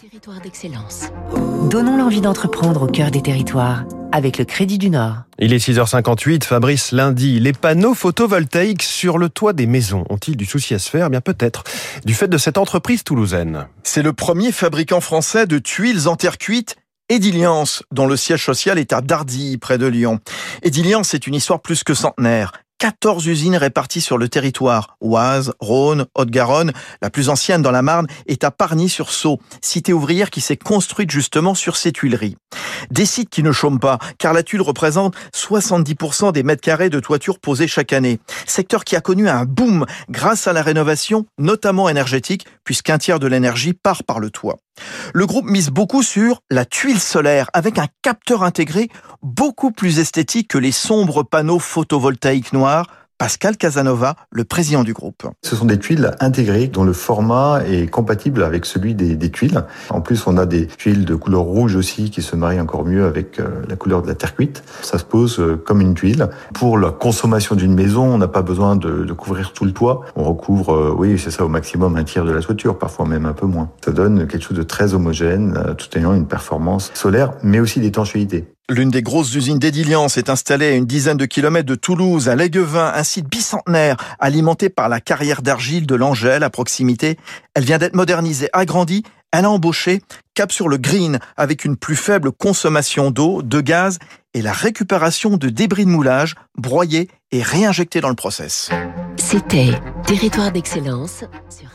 Territoire d'excellence. Donnons l'envie d'entreprendre au cœur des territoires avec le Crédit du Nord. Il est 6h58, Fabrice lundi. Les panneaux photovoltaïques sur le toit des maisons ont-ils du souci à se faire? Eh Bien peut-être, du fait de cette entreprise toulousaine. C'est le premier fabricant français de tuiles en terre cuite Ediliance, dont le siège social est à Dardy, près de Lyon. Ediliance est une histoire plus que centenaire. 14 usines réparties sur le territoire. Oise, Rhône, Haute-Garonne. La plus ancienne dans la Marne est à Pargny-sur-Sault, cité ouvrière qui s'est construite justement sur ces tuileries. Des sites qui ne chôment pas, car la tuile représente 70% des mètres carrés de toiture posés chaque année. Secteur qui a connu un boom grâce à la rénovation, notamment énergétique, puisqu'un tiers de l'énergie part par le toit. Le groupe mise beaucoup sur la tuile solaire avec un capteur intégré beaucoup plus esthétique que les sombres panneaux photovoltaïques noirs Pascal Casanova, le président du groupe. Ce sont des tuiles intégrées dont le format est compatible avec celui des, tuiles. En plus, on a des tuiles de couleur rouge aussi qui se marient encore mieux avec euh, la couleur de la terre cuite. Ça se pose euh, comme une tuile. Pour la consommation d'une maison, on n'a pas besoin de, de, couvrir tout le toit. On recouvre, euh, oui, c'est ça, au maximum un tiers de la toiture, parfois même un peu moins. Ça donne quelque chose de très homogène, tout ayant une performance solaire, mais aussi d'étanchéité. L'une des grosses usines d'Ediliance est installée à une dizaine de kilomètres de Toulouse, à Léguevin, un site bicentenaire alimenté par la carrière d'argile de l'Angèle à proximité. Elle vient d'être modernisée, agrandie. Elle a embauché, cap sur le green, avec une plus faible consommation d'eau, de gaz et la récupération de débris de moulage, broyés et réinjectés dans le process. C'était Territoire d'excellence sur